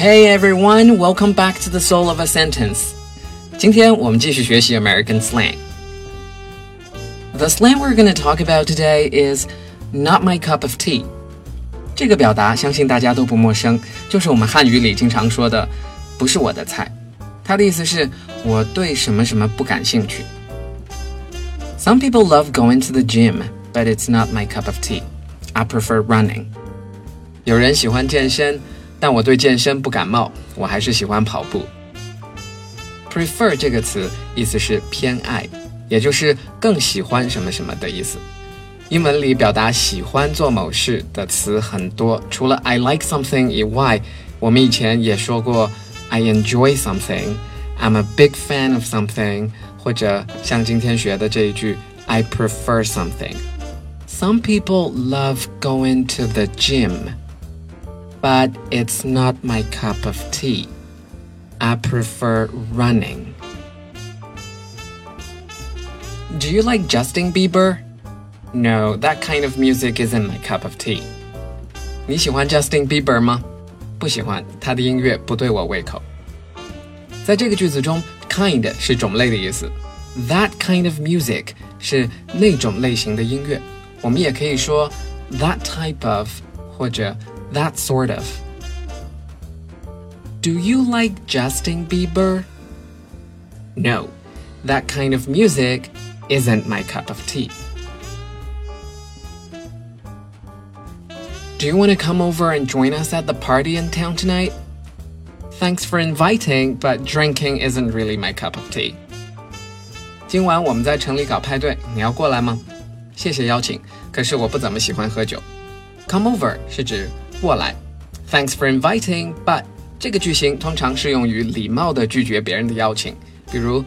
Hey everyone, welcome back to the Soul of a Sentence. 今天我们继续学习 American slang. The slang we're going to talk about today is not my cup of tea. 这个表达相信大家都不陌生，就是我们汉语里经常说的“不是我的菜”。它的意思是我对什么什么不感兴趣。Some people love going to the gym, but it's not my cup of tea. I prefer running. 有人喜欢健身， 但我对健身不感冒，我还是喜欢跑步。Prefer 这个词意思是偏爱，也就是更喜欢什么什么的意思。英文里表达喜欢做某事的词很多，除了 I like something 以外，我们以前也说过 I enjoy something, I'm a big fan of something，或者像今天学的这一句 I prefer something。Some people love going to the gym but it's not my cup of tea. I prefer running. Do you like Justin Bieber? No, that kind of music isn't my cup of tea. 你喜欢 Justin Bieber 吗？不喜欢，他的音乐不对我胃口。在这个句子中，kind 是种类的意思，that kind of music 是那种类型的音乐。我们也可以说 that type of 或者 that sort of. Do you like Justin Bieber? No, that kind of music isn't my cup of tea. Do you want to come over and join us at the party in town tonight? Thanks for inviting, but drinking isn't really my cup of tea. 今晚我们在城里搞派对，你要过来吗？谢谢邀请，可是我不怎么喜欢喝酒。Come over 是指 过来。Thanks for inviting, but 这个句型通常适用于礼貌的拒绝别人的邀请，比如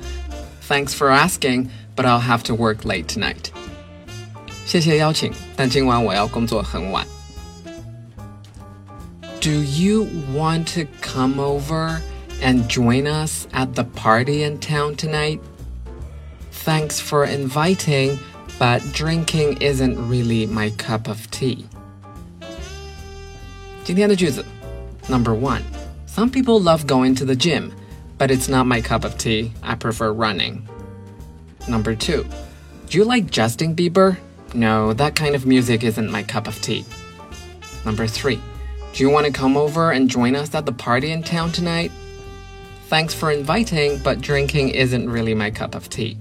Thanks for asking, but I'll have to work late tonight. 谢谢邀请，但今晚我要工作很晚。Do you want to come over and join us at the party in town tonight? Thanks for inviting, but drinking isn't really my cup of tea. 今天的句子，Number one, some people love going to the gym, but it's not my cup of tea. I prefer running. Number two, do you like Justin Bieber? No, that kind of music isn't my cup of tea. Number three, do you want to come over and join us at the party in town tonight? Thanks for inviting, but drinking isn't really my cup of tea.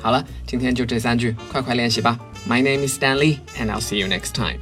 好了，今天就这三句，快快练习吧。My name is Stanley, and I'll see you next time.